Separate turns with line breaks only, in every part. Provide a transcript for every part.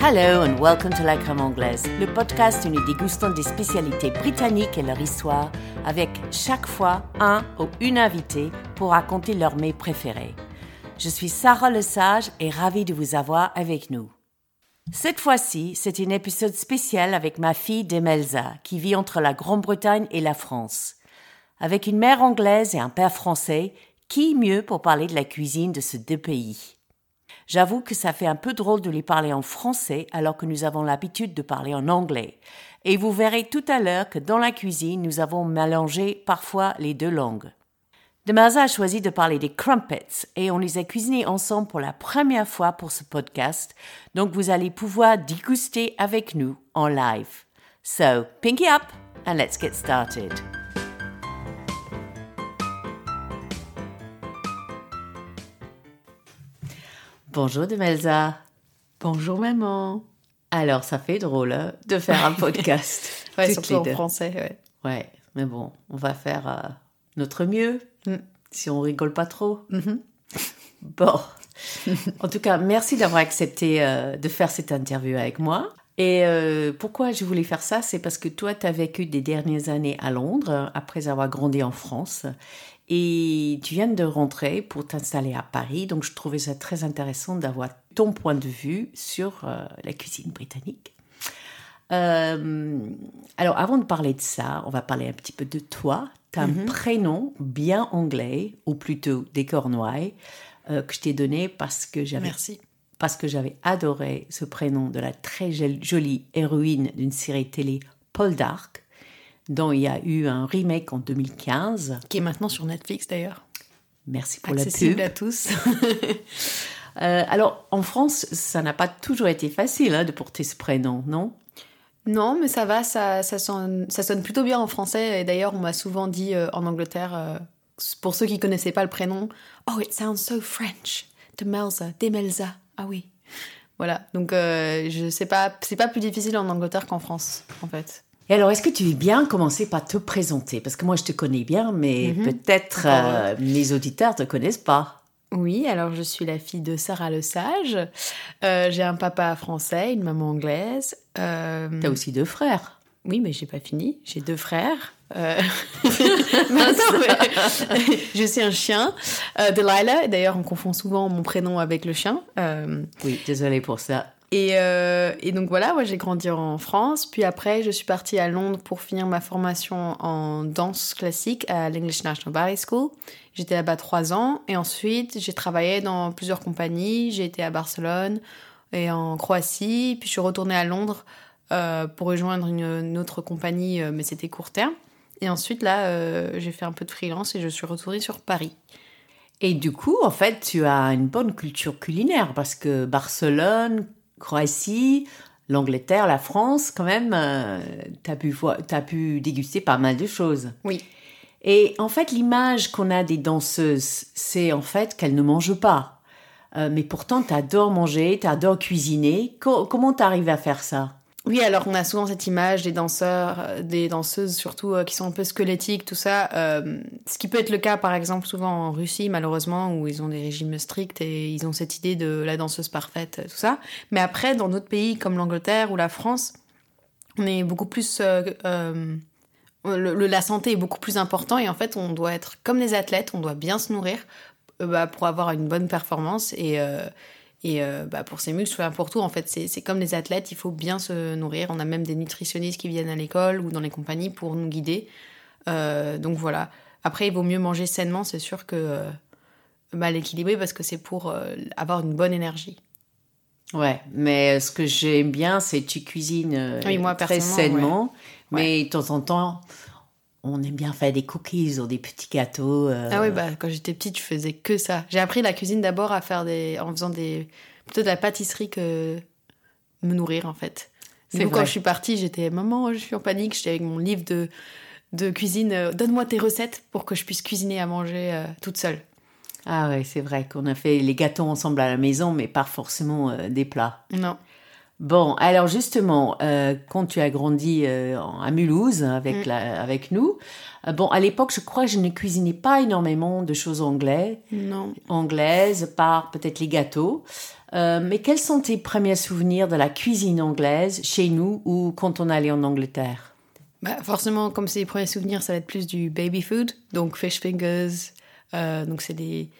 Hello and welcome to La Crème Anglaise, le podcast où nous dégustons des spécialités britanniques et leur histoire avec chaque fois un ou une invitée pour raconter leur mets préférés. Je suis Sarah Lesage et ravie de vous avoir avec nous. Cette fois-ci, c'est un épisode spécial avec ma fille Demelza, qui vit entre la Grande-Bretagne et la France. Avec une mère anglaise et un père français, qui mieux pour parler de la cuisine de ces deux pays? J'avoue que ça fait un peu drôle de lui parler en français alors que nous avons l'habitude de parler en anglais. Et vous verrez tout à l'heure que dans la cuisine, nous avons mélangé parfois les deux langues. Demelza a choisi de parler des crumpets et on les a cuisinés ensemble pour la première fois pour ce podcast, donc vous allez pouvoir déguster avec nous en live. So, pinky up and let's get started. Bonjour Demelza.
Bonjour maman.
Alors, ça fait drôle hein, de faire un podcast.
ouais, surtout en français. Ouais.
Ouais, mais bon, on va faire euh, notre mieux,
Mm.
si on rigole pas trop.
Mhm.
Bon, en tout cas, merci d'avoir accepté euh, de faire cette interview avec moi. Et euh, pourquoi je voulais faire ça, c'est parce que toi, tu as vécu des dernières années à Londres, après avoir grandi en France. Et tu viens de rentrer pour t'installer à Paris, donc je trouvais ça très intéressant d'avoir ton point de vue sur euh, la cuisine britannique. Euh, alors, avant de parler de ça, on va parler un petit peu de toi. Tu as un prénom bien anglais, ou plutôt des Cornouailles, euh, que je t'ai donné parce que j'avais
Merci.
parce que j'avais adoré ce prénom de la très jol- jolie héroïne d'une série télé Paul Dark, dont il y a eu un remake en 2015.
Qui est maintenant sur Netflix d'ailleurs.
Merci pour la
Accessible
pub.
à tous.
Euh, alors, en France, ça n'a pas toujours été facile hein, de porter ce prénom, non?
Non, mais ça va, ça, ça, sonne, ça sonne plutôt bien en français. Et d'ailleurs, on m'a souvent dit euh, en Angleterre, euh, pour ceux qui connaissaient pas le prénom, Oh, it sounds so French. Demelza, Demelza. Ah oui. Voilà. Donc, je sais pas, c'est pas plus difficile en Angleterre qu'en France, en fait.
Et alors, est-ce que tu veux bien commencer par te présenter? Parce que moi, je te connais bien, mais
Mhm.
peut-être euh, les auditeurs te connaissent pas.
Oui, alors je suis la fille de Sarah Le Sage. Euh, j'ai un papa français, une maman anglaise. Euh,
Tu as aussi deux frères.
Oui, mais j'ai pas fini. J'ai deux frères. Euh, mais- je suis un chien, euh, Delilah. D'ailleurs, on confond souvent mon prénom avec le chien. Euh,
Oui, désolée pour ça.
Et, euh, et donc voilà, moi j'ai grandi en France. Puis après, je suis partie à Londres pour finir ma formation en danse classique à l'English National Ballet School. J'étais là-bas trois ans. Et ensuite, j'ai travaillé dans plusieurs compagnies. J'ai été à Barcelone et en Croatie. Puis je suis retournée à Londres euh, pour rejoindre une, autre compagnie, euh, mais c'était court terme. Et ensuite, là, j'ai fait un peu de freelance et je suis retournée sur Paris.
Et du coup, en fait, tu as une bonne culture culinaire parce que Barcelone, Croatie, l'Angleterre, la France, quand même, tu as, pu voir- t'as pu déguster pas mal de choses.
Oui.
Et en fait, l'image qu'on a des danseuses, c'est en fait qu'elles ne mangent pas. Euh, mais pourtant, tu adores manger, tu adores cuisiner. Co- comment tu arrives à faire ça?
Oui, alors on a souvent cette image des danseurs, euh, des danseuses surtout euh, qui sont un peu squelettiques, tout ça. euh, ce qui peut être le cas par exemple souvent en Russie malheureusement où ils ont des régimes stricts et ils ont cette idée de la danseuse parfaite, tout ça. Mais après dans d'autres pays comme l'Angleterre ou la France, on est beaucoup plus... le- la santé est beaucoup plus important et en fait on doit être comme des athlètes, on doit bien se nourrir bah, pour avoir une bonne performance et... et euh, bah, pour ses muscles, pour tout, en fait, c'est comme les athlètes, il faut bien se nourrir. On a même des nutritionnistes qui viennent à l'école ou dans les compagnies pour nous guider. Euh, donc voilà. Après, il vaut mieux manger sainement, c'est sûr que euh, bah, l'équilibrer parce que c'est pour avoir une bonne énergie.
Ouais, mais ce que j'aime bien, c'est que tu cuisines
Oui, moi,
très sainement, mais de temps en temps, on aime bien faire des cookies ou des petits gâteaux. euh,
Ah oui, bah, quand j'étais petite, je faisais que ça. J'ai appris la cuisine d'abord à faire des, en faisant des, plutôt de la pâtisserie que me nourrir en fait.
C'est
quand je suis partie, j'étais maman, je suis en panique, j'étais avec mon livre de, de cuisine. euh, Donne-moi tes recettes pour que je puisse cuisiner à manger euh, toute seule.
Ah ouais, c'est vrai qu'on a fait les gâteaux ensemble à la maison, mais pas forcément des plats.
Non.
Bon, alors justement, euh, quand tu as grandi euh, à Mulhouse avec,
Mm.
la, avec nous, euh, bon, à l'époque, je crois que je ne cuisinais pas énormément de choses anglais,
Non.
anglaises, par peut-être les gâteaux. Mais quels sont tes premiers souvenirs de la cuisine anglaise chez nous ou quand on allait en Angleterre?
Bah, Forcément, comme c'est les premiers souvenirs, ça va être plus du baby food, donc fish fingers. Donc c'est des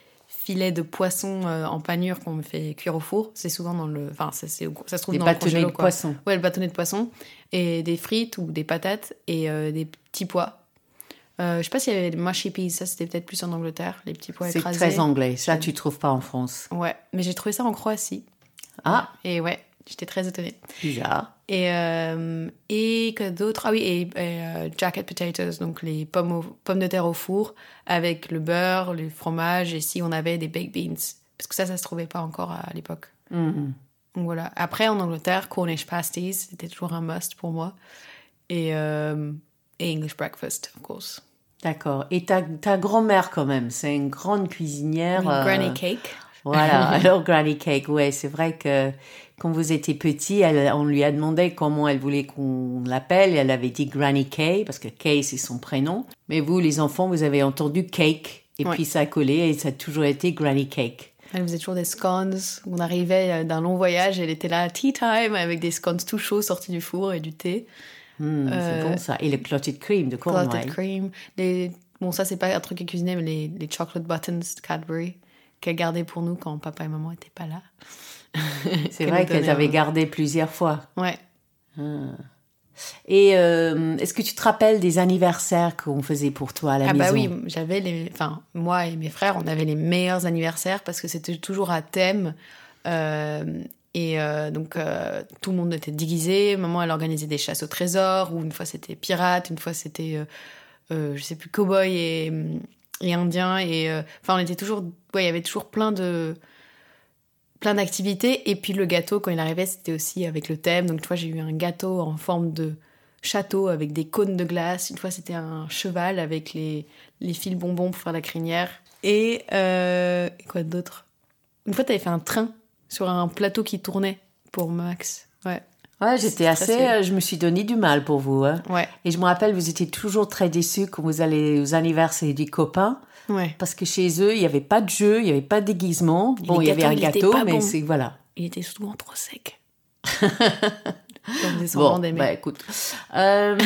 filets de poisson euh, en panure qu'on me fait cuire au four. C'est souvent dans le. Enfin, ça, c'est, ça se trouve
Des
dans
bâtonnets
le
de poisson.
Ouais, le bâtonnet de poisson. Et des frites ou des patates et euh, des petits pois. Euh, je sais pas s'il y avait des mushy peas, ça c'était peut-être plus en Angleterre, les petits pois
C'est
écrasés.
très anglais. Ça, tu trouves pas en France.
Ouais, mais j'ai trouvé ça en Croatie.
Ah,
Et ouais, j'étais très étonnée.
bizarre.
Et, euh, et que d'autres Ah oui, et, et, euh, jacket potatoes, donc les pommes, au- pommes de terre au four avec le beurre, le fromage et si on avait des baked beans. Parce que ça, ça se trouvait pas encore à l'époque.
Mhm.
Donc voilà. Après, en Angleterre, Cornish pasties, c'était toujours un must pour moi. Et, euh, et English breakfast, of course.
D'accord. Et ta, ta grand-mère, quand même, c'est une grande cuisinière.
Granny cake.
Voilà, alors Granny Cake, ouais, c'est vrai que quand vous étiez petit, elle, on lui a demandé comment elle voulait qu'on l'appelle, elle avait dit Granny Kay, parce que Kay, c'est son prénom. Mais vous, les enfants, vous avez entendu Cake, et
Ouais.
puis ça a collé, et ça a toujours été Granny Cake.
Elle faisait toujours des scones. On arrivait euh, d'un long voyage, elle était là, tea time, avec des scones tout chauds sortis du four et du thé.
Hmm,
Euh,
c'est bon ça. Et le clotted cream de Cornwall.
Clotted cream. Les... Bon, ça, c'est pas un truc à cuisiner, mais les, les chocolate buttons de Cadbury qu'elle gardait pour nous quand papa et maman étaient pas là.
C'est vrai
nous
qu'elle
donnait
avait
un-
gardé plusieurs fois.
Ouais.
Et euh, est-ce que tu te rappelles des anniversaires qu'on faisait pour toi à la
Ah
maison
bah oui, j'avais les... Enfin, moi et mes frères, on avait les meilleurs anniversaires parce que c'était toujours à thème. Euh, et euh, donc, tout le monde était déguisé. Maman, elle organisait des chasses au trésor, ou une fois c'était pirate, une fois c'était, je sais plus, cow-boy et, et indien. Et enfin, on était toujours... Ouais, il y avait toujours plein de plein d'activités. Et puis le gâteau, quand il arrivait, c'était aussi avec le thème. Donc, tu vois, j'ai eu un gâteau en forme de château avec des cônes de glace. Une fois, c'était un cheval avec les, les fils bonbons pour faire la crinière. Et euh, quoi d'autre? Une fois, t'avais fait un train sur un plateau qui tournait pour Max. Ouais.
Ouais, j'étais assez. euh, je me suis donné du mal pour vous. Hein.
Ouais.
Et je me rappelle, vous étiez toujours très déçus quand vous allez aux anniversaires des copains.
Ouais.
Parce que chez eux, il n'y avait pas de jeu, il n'y avait pas de déguisement. Bon, il y avait un gâteau, mais c'est. Voilà.
Il était souvent trop sec. Faisait semblant
Bon, bah écoute. Euh,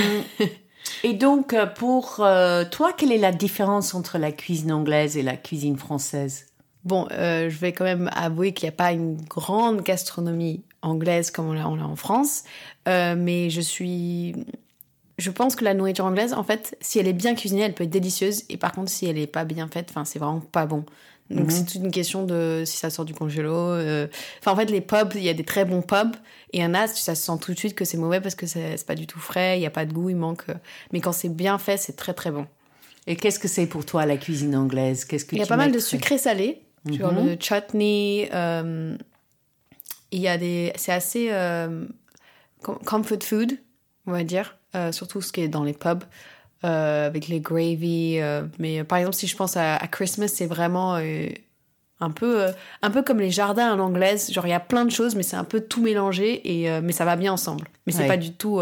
et donc, euh, pour euh, toi, quelle est la différence entre la cuisine anglaise et la cuisine française?
Bon, euh, je vais quand même avouer qu'il n'y a pas une grande gastronomie anglaise comme on l'a en France, mais je suis... Je pense que la nourriture anglaise, en fait, si elle est bien cuisinée, elle peut être délicieuse, et par contre, si elle est pas bien faite, enfin, c'est vraiment pas bon. Donc
Mhm.
c'est toute une question de si ça sort du congélo. euh. Enfin, en fait, les pubs, il y a des très bons pubs, et il y en a, ça se sent tout de suite que c'est mauvais parce que c'est pas du tout frais, il n'y a pas de goût, il manque... euh. Mais quand c'est bien fait, c'est très très bon.
Et qu'est-ce que c'est pour toi la cuisine anglaise? Qu'est-ce que
Il y a pas mal de sucré salé, genre
Mhm.
le chutney. euh, il y a des, c'est assez euh, com- comfort food, on va dire, euh, surtout ce qui est dans les pubs euh, avec les gravy. euh, mais par exemple, si je pense à, à Christmas, c'est vraiment un peu, un peu comme les jardins en anglaise. Genre il y a plein de choses, mais c'est un peu tout mélangé et mais ça va bien ensemble. Mais c'est
Ouais.
pas du tout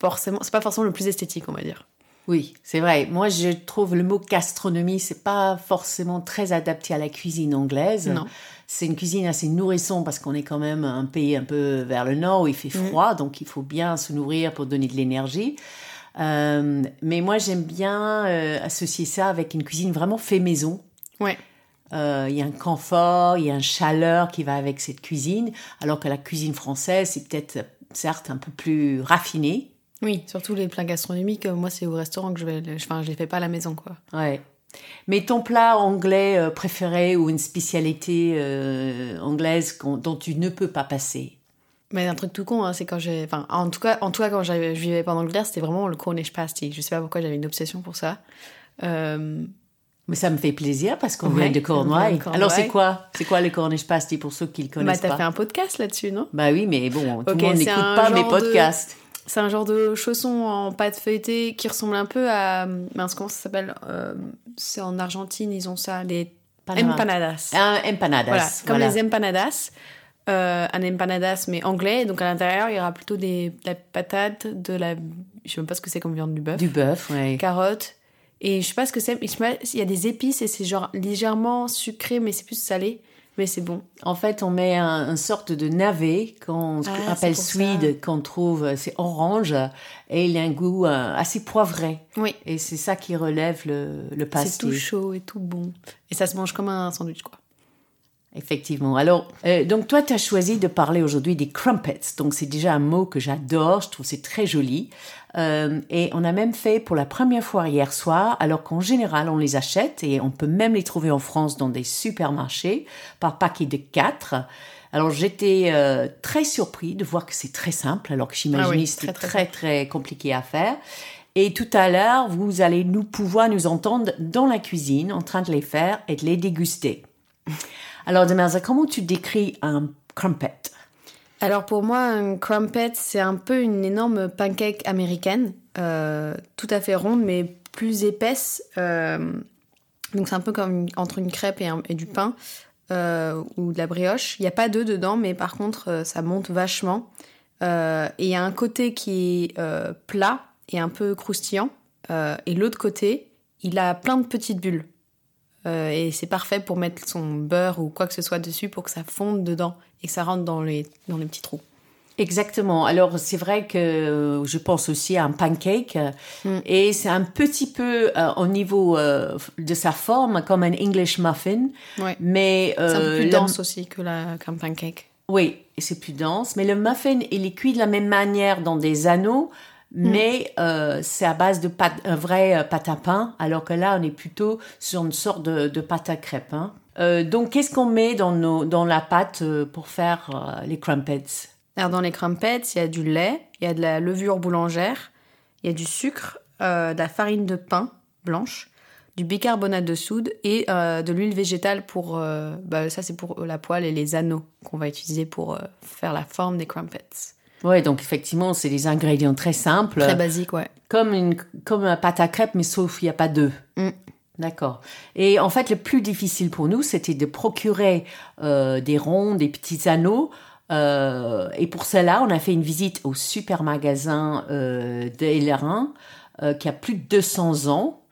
forcément, c'est pas forcément le plus esthétique, on va dire.
Oui, c'est vrai. Moi, je trouve le mot gastronomie, c'est pas forcément très adapté à la cuisine anglaise.
Non.
C'est une cuisine assez nourrissante parce qu'on est quand même un pays un peu vers le nord où il fait
Mm.
froid, donc il faut bien se nourrir pour donner de l'énergie. Euh, mais moi, j'aime bien euh, associer ça avec une cuisine vraiment fait maison.
Ouais.
Euh, Il y a un confort, il y a une chaleur qui va avec cette cuisine, alors que la cuisine française, c'est peut-être, certes, un peu plus raffiné.
Oui, surtout les plats gastronomiques. euh, Moi, c'est au restaurant que je vais. Enfin, je les fais pas à la maison, quoi.
Ouais. Mais ton plat anglais euh, préféré ou une spécialité euh, anglaise dont tu ne peux pas passer?
Mais un truc tout con, hein, c'est quand j'ai. Enfin, en tout cas, en tout cas quand je vivais pas en Angleterre, c'était vraiment le Cornish pasty. Je sais pas pourquoi j'avais une obsession pour ça. Euh,
Mais ça me fait plaisir parce qu'on
Ouais,
vient de Cornouailles. Alors c'est quoi? C'est quoi le Cornish pasty pour ceux qui le
bah,
connaissent
t'as
pas?
fait un podcast là-dessus, non?
Bah oui, mais bon, tout le monde n'écoute pas mes
de-
podcasts.
C'est un genre de chausson en pâte feuilletée qui ressemble un peu à. Mince, comment ça s'appelle Euh, C'est en Argentine, ils ont ça, les
Panama.
empanadas.
Un empanadas.
Voilà, comme
voilà.
les empanadas. Euh, un empanadas, mais anglais. Donc à l'intérieur, il y aura plutôt des, de la patate, de la. Je sais même pas ce que c'est comme viande du bœuf.
Du bœuf, ouais.
carottes. Et je sais pas ce que c'est, il y a des épices et c'est genre légèrement sucré, mais c'est plus salé. Mais c'est bon.
En fait, on met un, une sorte de navet qu'on
Ah,
appelle
c'est
swede, qu'on trouve, c'est orange, et il a un goût euh, assez poivré.
Oui.
Et c'est ça qui relève le, le
C'est
pastis.
tout chaud et tout bon. Et ça se mange comme un sandwich, quoi.
Effectivement. Alors, euh, donc toi, tu as choisi de parler aujourd'hui des crumpets. Donc, c'est déjà un mot que j'adore. Je trouve c'est très joli. Euh, et on a même fait pour la première fois hier soir, alors qu'en général, on les achète et on peut même les trouver en France dans des supermarchés par paquet de quatre. Alors, j'étais euh, très surpris de voir que c'est très simple, alors que j'imaginais
Ah oui,
que c'était
très,
très,
très
très, compliqué à faire. Et tout à l'heure, vous allez nous pouvoir nous entendre dans la cuisine en train de les faire et de les déguster. Alors, Demerza, comment tu décris un crumpet?
Alors pour moi, un crumpet, c'est un peu une énorme pancake américaine, euh, tout à fait ronde, mais plus épaisse. euh, donc c'est un peu comme entre une crêpe et, du pain euh, ou de la brioche. Il n'y a pas d'œuf dedans, mais par contre, ça monte vachement. Et il y a un côté qui est plat et un peu croustillant. Et l'autre côté, il a plein de petites bulles. Euh, et c'est parfait pour mettre son beurre ou quoi que ce soit dessus pour que ça fonde dedans et que ça rentre dans les, dans les petits trous.
Exactement. Alors, c'est vrai que euh, je pense aussi à un pancake.
Mm.
Et c'est un petit peu euh, au niveau euh, de sa forme comme un English muffin.
Ouais.
Mais
C'est un peu plus dense aussi que la, qu'un pancake.
Oui, et c'est plus dense. Mais le muffin, il est cuit de la même manière dans des anneaux, mais euh, c'est à base de pâte, un vrai euh, pâte à pain, alors que là, on est plutôt sur une sorte de, de pâte à crêpes. hein. Euh, donc, qu'est-ce qu'on met dans, nos, dans la pâte pour faire euh, les crumpets?
Alors dans les crumpets, il y a du lait, il y a de la levure boulangère, il y a du sucre, de la farine de pain blanche, du bicarbonate de soude et de l'huile végétale pour... bah, ça c'est pour la poêle et les anneaux qu'on va utiliser pour faire la forme des crumpets.
Oui, donc effectivement, c'est des ingrédients très simples.
Très basique, ouais.
Comme une comme un pâte à crêpes, mais sauf il n'y a pas d'œufs.
Mm.
D'accord. Et en fait, le plus difficile pour nous, c'était de procurer euh, des ronds, des petits anneaux. Euh, et pour cela, on a fait une visite au super magasin euh, euh, qui a plus de 200 ans.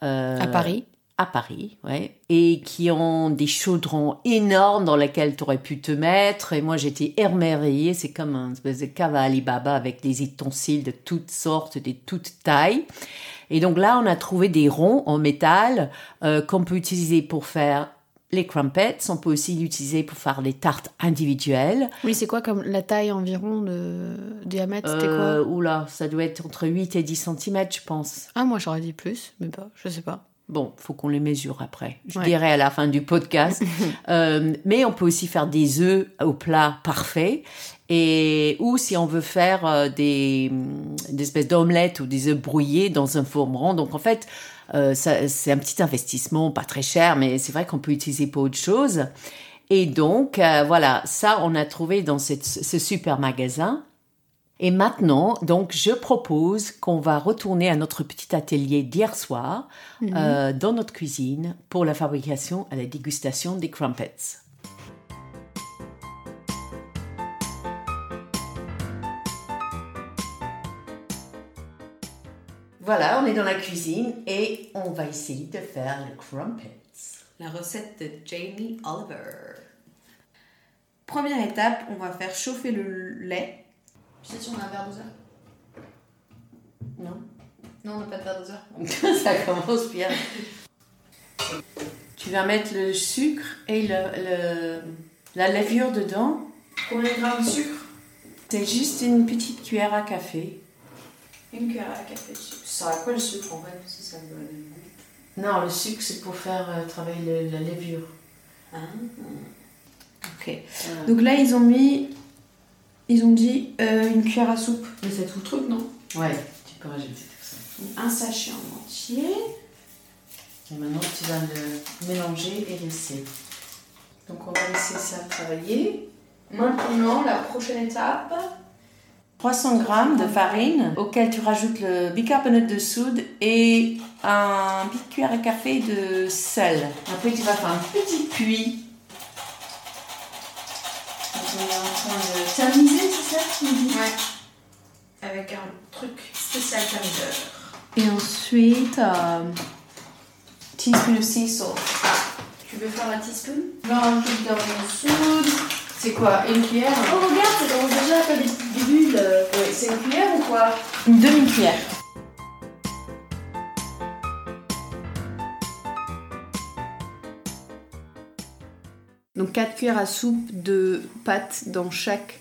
À Paris.
À Paris, ouais, et qui ont des chaudrons énormes dans lesquels tu aurais pu te mettre. Et moi, j'étais émerveillée. C'est comme un espèce de cave à Alibaba avec des ustensiles de toutes sortes, de toutes tailles. Et donc là, on a trouvé des ronds en métal euh, qu'on peut utiliser pour faire les crumpets. On peut aussi l'utiliser pour faire des tartes individuelles.
Oui, c'est quoi comme la taille environ de diamètre C'était
Euh,
quoi
oula, ça doit être entre 8 et 10 cm, je pense.
Ah, moi j'aurais dit plus, mais pas, je sais pas.
Bon, faut qu'on les mesure après. Je
Ouais.
dirai à la fin du podcast. Euh, mais on peut aussi faire des œufs au plat parfait. Et, ou si on veut faire euh, des, des espèces d'omelettes ou des œufs brouillés dans un four rond. Donc en fait, euh, c'est un petit investissement, pas très cher, mais c'est vrai qu'on peut utiliser pour autre chose. Et donc, euh, voilà, ça, on a trouvé dans cette- ce super magasin. Et maintenant, donc, je propose qu'on va retourner à notre petit atelier d'hier soir euh, dans notre cuisine pour la fabrication et la dégustation des crumpets. Voilà, on est dans la cuisine et on va essayer de faire le crumpets.
La recette de Jamie Oliver. Première étape, on va faire chauffer le lait. Tu sais si on a un verre doseur
Non
Non, on n'a pas de verre doseur.
Ça commence bien. Tu vas mettre le sucre et le, le- la levure dedans.
Combien de grammes de sucre?
C'est juste une petite cuillère à café.
Une cuillère à café de sucre. Ça a quoi le sucre en fait? Si ça me donne goût.
Non, le sucre, c'est pour faire euh, travailler le- la levure.
Ah. Ok. Donc là, ils ont mis. Ils ont dit euh, une cuillère à soupe. Mais c'est tout le truc, non?
Ouais, tu peux rajouter tout ça.
Un sachet en entier.
Et maintenant, tu vas le mélanger et laisser. Donc, on va laisser ça travailler.
Maintenant, la prochaine étape.
300 grammes de farine auquel tu rajoutes le bicarbonate de soude et un petite cuillère à café de sel. Après, tu vas faire un petit puits. On est en train de tamiser, c'est ça tu me dis?
Ouais. Avec un truc spécial tamiseur.
Et ensuite, euh, teaspoon of sea salt.
Tu veux faire la teaspoon? Non, je vais dans une soude. C'est quoi Une cuillère?
Oh, regarde, ça commence déjà à faire des petites bulles.
Oui, c'est une cuillère ou quoi?
Une demi-cuillère.
Donc 4 cuillères à soupe de pâte dans chaque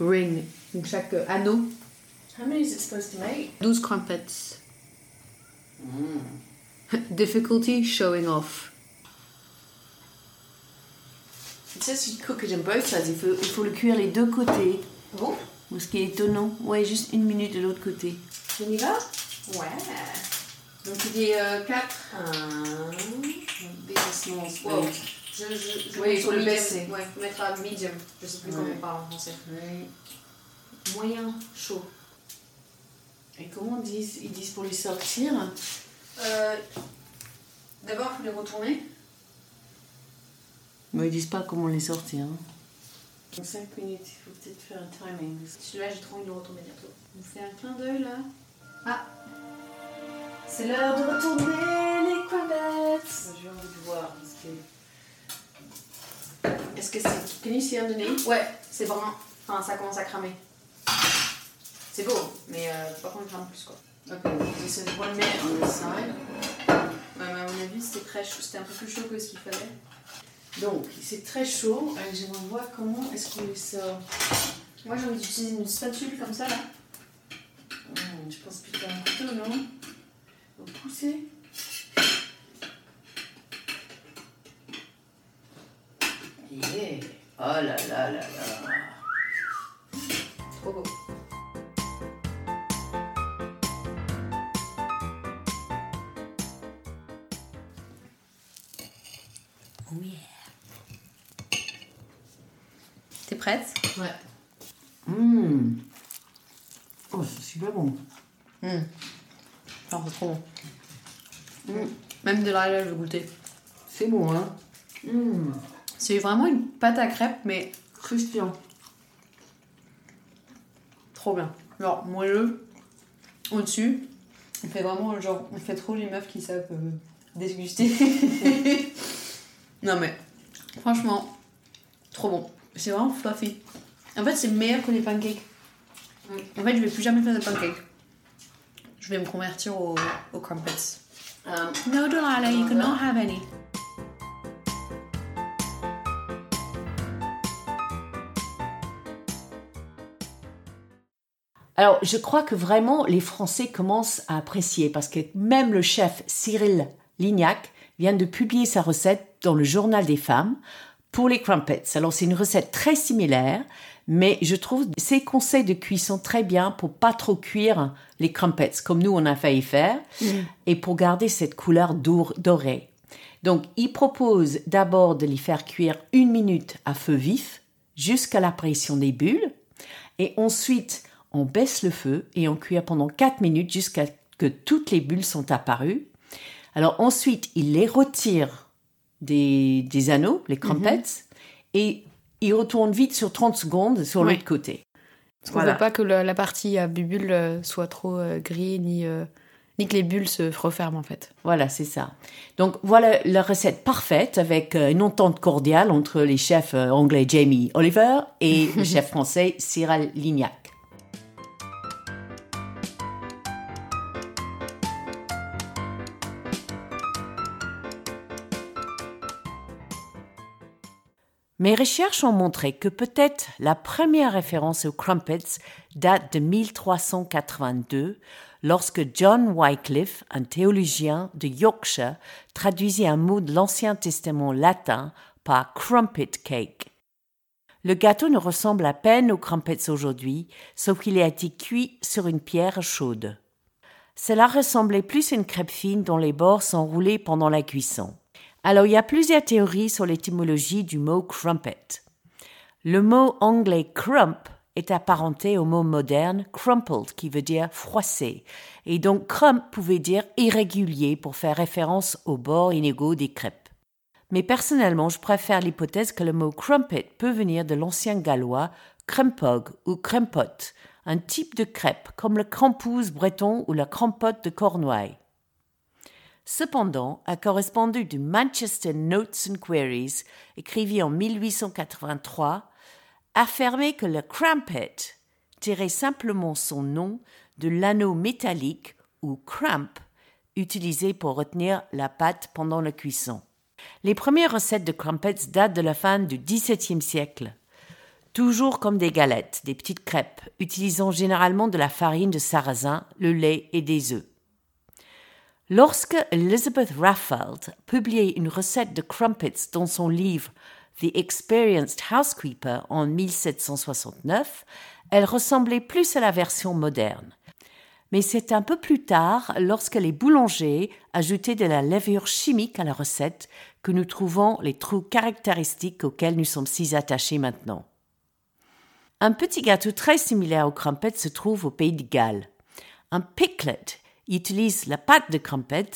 ring, donc chaque euh, anneau.
How many is it supposed to make?
12 crumpets. Mm. Difficulty showing off.
It says you cook it in both sides. Il faut, il faut le cuire les deux côtés. Oh. Ce qui est étonnant. Ouais, juste une minute de l'autre côté.
On y va
Ouais. Donc il est 4.
1, 2,
3,
4.
Je, je, je
Oui,
sur
faut le
medium.
baisser.
Ouais, faut mettre à medium. Je sais plus comment on parle en français.
Oui.
Moyen chaud.
Et comment ils disent, ils disent pour les sortir?
Euh, D'abord, il faut les retourner.
Mais ils disent pas comment les sortir. Hein. En 5 minutes, il faut peut-être faire un timing.
Celui-là, j'ai trop envie de le retourner bientôt. On fait un clin d'œil là. Ah C'est l'heure de retourner les crumpets
J'ai envie de voir. Parce que...
Est-ce que c'est. Can you see underneath Ouais, c'est brun. Enfin, ça commence à cramer. C'est beau, mais euh, faut pas qu'on le crame plus quoi.
Ok, this is one minute on this side.
Ouais, mais à mon avis, c'était très chaud. C'était un peu plus chaud que ce qu'il fallait.
Donc, c'est très chaud. Et J'aimerais voir comment est-ce qu'on sort.
Moi, j'ai envie d'utiliser une spatule comme ça là.
Hmm, je pense plutôt un couteau, non? Vous poussez Yeah. Oh là là là là.
Trop beau.
Oh yeah.
T'es prête?
Ouais. Hum. Oh, c'est super bon.
Hum. Alors, c'est trop bon. Hum. Même de là, là, je vais goûter.
C'est bon, hein Hum.
C'est vraiment une pâte à crêpes, mais
Christian.
trop bien. Genre, moelleux, au-dessus. On fait vraiment, genre, on fait trop les meufs qui savent euh, déguster. non mais, franchement, trop bon. C'est vraiment fluffy. En fait, c'est meilleur que les pancakes. En fait, je vais plus jamais faire de pancakes. Je vais me convertir aux, aux crumpets.
Um,
No, Delilah, you cannot have any.
Alors, je crois que vraiment les Français commencent à apprécier parce que même le chef Cyril Lignac vient de publier sa recette dans le journal des femmes pour les crumpets. Alors, c'est une recette très similaire, mais je trouve ses conseils de cuisson très bien pour pas trop cuire les crumpets comme nous on a failli faire et pour garder cette couleur dorée. Donc, il propose d'abord de les faire cuire une minute à feu vif jusqu'à l'apparition des bulles. Et ensuite, on baisse le feu et on cuit pendant 4 minutes jusqu'à que toutes les bulles sont apparues. Alors ensuite, il les retire des, des anneaux, les crumpets, et il retourne vite sur 30 secondes sur l'autre côté.
Parce qu'on
Voilà.
veut pas que la partie à bubule euh, soit trop euh, gris, ni, euh, ni que les bulles se referment en fait.
Voilà, c'est ça. Donc voilà la recette parfaite avec euh, une entente cordiale entre les chefs euh, anglais Jamie Oliver et le chef français Cyril Lignac. Mes recherches ont montré que peut-être la première référence aux crumpets date de 1382, lorsque John Wycliffe, un théologien de Yorkshire, traduisit un mot de l'Ancien Testament latin par crumpet cake. Le gâteau ne ressemble à peine aux crumpets aujourd'hui, sauf qu'il a été cuit sur une pierre chaude. Cela ressemblait plus à une crêpe fine dont les bords sont roulés pendant la cuisson. Alors, il y a plusieurs théories sur l'étymologie du mot crumpet. Le mot anglais crump est apparenté au mot moderne crumpled qui veut dire froissé. Et donc crump pouvait dire irrégulier pour faire référence aux bords inégaux des crêpes. Mais personnellement, je préfère l'hypothèse que le mot crumpet peut venir de l'ancien gallois crempog ou crempot, un type de crêpe comme le crampouze breton ou la crampote de Cornouailles. Cependant, un correspondant du Manchester Notes and Queries, écrivit en 1883, affirmait que le crumpet tirait simplement son nom de l'anneau métallique ou cramp utilisé pour retenir la pâte pendant la cuisson. Les premières recettes de crumpets datent de la fin du XVIIe siècle. Toujours comme des galettes, des petites crêpes, utilisant généralement de la farine de sarrasin, le lait et des œufs. Lorsque Elizabeth Raffald publiait une recette de crumpets dans son livre The Experienced Housekeeper en 1769, elle ressemblait plus à la version moderne. Mais c'est un peu plus tard, lorsque les boulangers ajoutaient de la levure chimique à la recette, que nous trouvons les trous caractéristiques auxquels nous sommes si attachés maintenant. Un petit gâteau très similaire au crumpet se trouve au pays de Galles. Un picklet utilise la pâte de crumpet,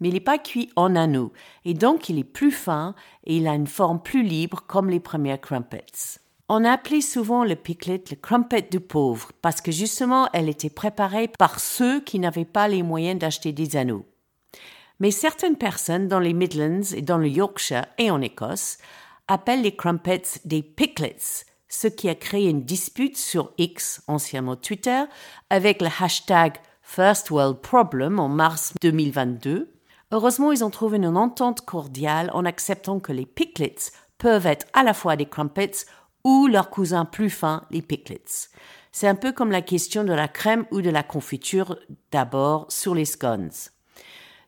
mais il n'est pas cuit en anneau, et donc il est plus fin et il a une forme plus libre comme les premiers crumpets. On appelait souvent le picklet le crumpet du pauvre parce que justement elle était préparée par ceux qui n'avaient pas les moyens d'acheter des anneaux. Mais certaines personnes dans les Midlands et dans le Yorkshire et en Écosse appellent les crumpets des picklets, ce qui a créé une dispute sur X, anciennement Twitter, avec le hashtag First World Problem en mars 2022. Heureusement, ils ont trouvé une entente cordiale en acceptant que les picklets peuvent être à la fois des crumpets ou leurs cousins plus fins, les picklets. C'est un peu comme la question de la crème ou de la confiture d'abord sur les scones.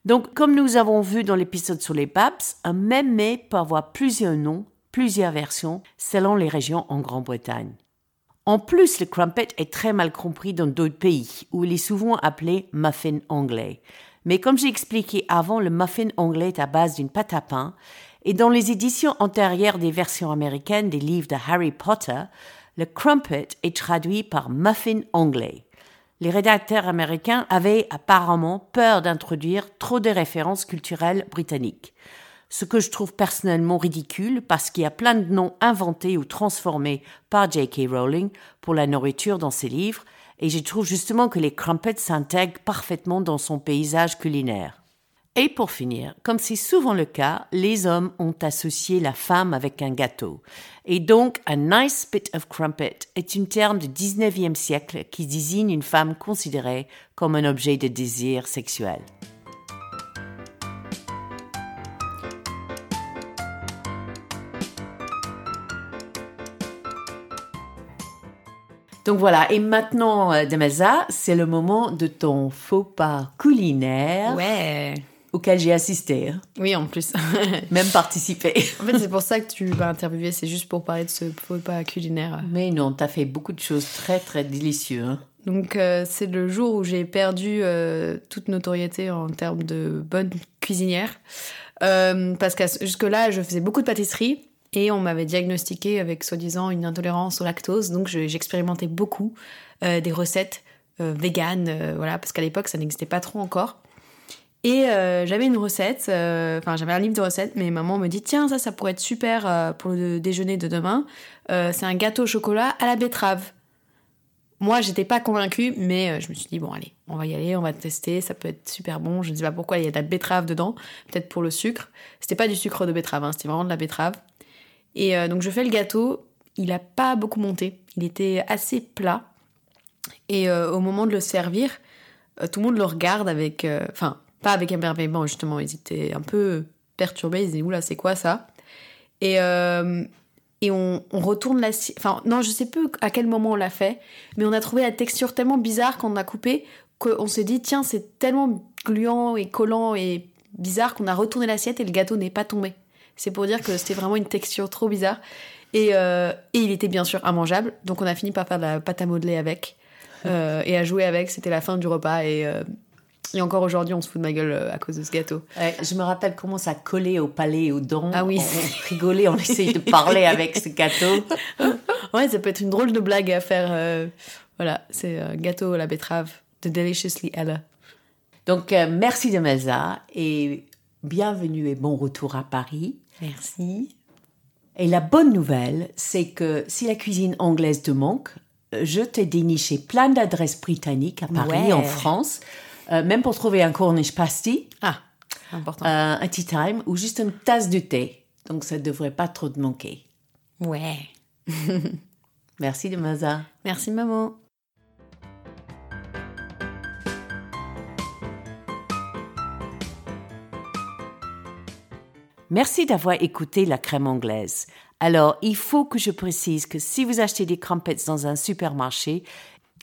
Donc, comme nous avons vu dans l'épisode sur les babs, un même mets peut avoir plusieurs noms, plusieurs versions, selon les régions en Grande-Bretagne. En plus, le crumpet est très mal compris dans d'autres pays, où il est souvent appelé muffin anglais. Mais comme j'ai expliqué avant, le muffin anglais est à base d'une pâte à pain, et dans les éditions antérieures des versions américaines des livres de Harry Potter, le crumpet est traduit par muffin anglais. Les rédacteurs américains avaient apparemment peur d'introduire trop de références culturelles britanniques. Ce que je trouve personnellement ridicule parce qu'il y a plein de noms inventés ou transformés par J.K. Rowling pour la nourriture dans ses livres, et je trouve justement que les crumpets s'intègrent parfaitement dans son paysage culinaire. Et pour finir, comme c'est souvent le cas, les hommes ont associé la femme avec un gâteau. Et donc, a nice bit of crumpet est un terme du 19e siècle qui désigne une femme considérée comme un objet de désir sexuel. Donc voilà, et maintenant, euh, Demeza, c'est le moment de ton faux pas culinaire.
Ouais.
Auquel j'ai assisté. hein.
Oui, en plus.
Même participé.
en fait, c'est pour ça que tu m'as interviewé, c'est juste pour parler de ce faux pas culinaire.
Mais non, t'as fait beaucoup de choses très très délicieuses. hein.
Donc, euh, c'est le jour où j'ai perdu euh, toute notoriété en termes de bonne cuisinière. Euh, parce que jusque-là, je faisais beaucoup de pâtisserie et on m'avait diagnostiqué avec soi-disant une intolérance au lactose. Donc, je- j'expérimentais beaucoup euh, des recettes euh, véganes, euh, voilà, parce qu'à l'époque, ça n'existait pas trop encore. Et euh, j'avais une recette, enfin j'avais un livre de recettes, mais maman me dit tiens ça ça pourrait être super pour le déjeuner de demain. C'est un gâteau au chocolat à la betterave. Moi j'étais pas convaincue, mais je me suis dit bon allez on va y aller, on va tester, ça peut être super bon. Je ne sais pas pourquoi il y a de la betterave dedans, peut-être pour le sucre. C'était pas du sucre de betterave, hein, c'était vraiment de la betterave. Et euh, donc je fais le gâteau, il a pas beaucoup monté, il était assez plat. Et euh, au moment de le servir, euh, tout le monde le regarde avec. Enfin, pas avec émerveillement, justement. Ils étaient un peu perturbés. Ils disaient, oula, c'est quoi ça? Et, et on, on retourne la. Enfin, non, je sais plus à quel moment on l'a fait, mais on a trouvé la texture tellement bizarre quand on a coupé qu'on s'est dit, tiens, c'est tellement gluant et collant et bizarre qu'on a retourné l'assiette et le gâteau n'est pas tombé. C'est pour dire que c'était vraiment une texture trop bizarre. Et, euh, et il était bien sûr immangeable, donc on a fini par faire de la pâte à modeler avec euh, et à jouer avec. C'était la fin du repas et, euh, et encore aujourd'hui on se fout de ma gueule à cause de ce gâteau.
Ouais, je me rappelle comment ça collait au palais et aux dents.
Ah oui.
On, on rigolait, on essayait de parler avec ce gâteau.
Ouais, ça peut être une drôle de blague à faire. voilà, c'est gâteau à la betterave de Deliciously Ella.
Donc, merci de Meza et bienvenue et bon retour à Paris.
Merci.
Et la bonne nouvelle, c'est que si la cuisine anglaise te manque, euh, je t'ai déniché plein d'adresses britanniques à Paris,
Ouais.
en France, euh, même pour trouver un Cornish pasty.
Ah, important.
euh, un tea time ou juste une tasse de thé. Donc ça ne devrait pas trop te manquer.
Ouais.
Merci de Maza.
Merci, maman.
Merci d'avoir écouté la crème anglaise. Alors, il faut que je précise que si vous achetez des crumpets dans un supermarché,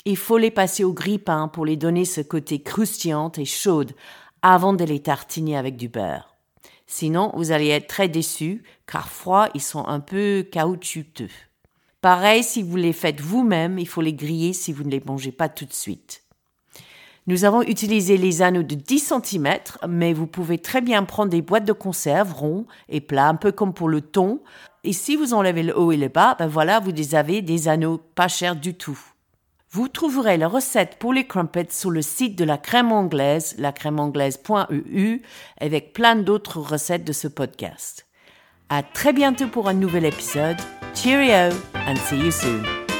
il faut les passer au grille-pain pour les donner ce côté croustillant et chaude avant de les tartiner avec du beurre. Sinon, vous allez être très déçus, car froids, ils sont un peu caoutchouteux. Pareil, si vous les faites vous-même, il faut les griller si vous ne les mangez pas tout de suite. Nous avons utilisé les anneaux de 10 cm, mais vous pouvez très bien prendre des boîtes de conserve ronds et plats, un peu comme pour le thon. Et si vous enlevez le haut et le bas, ben voilà, vous avez des anneaux pas chers du tout. Vous trouverez la recette pour les crumpets sur le site de la crème anglaise, lacrèmeanglaise.eu, avec plein d'autres recettes de ce podcast. À très bientôt pour un nouvel épisode. Cheerio and see you soon.